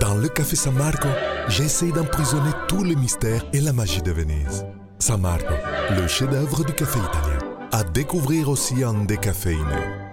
Dans le café San Marco, j'essaie d'emprisonner tous les mystères et la magie de Venise. San Marco, le chef-d'œuvre du café italien. À découvrir aussi en décaféiné.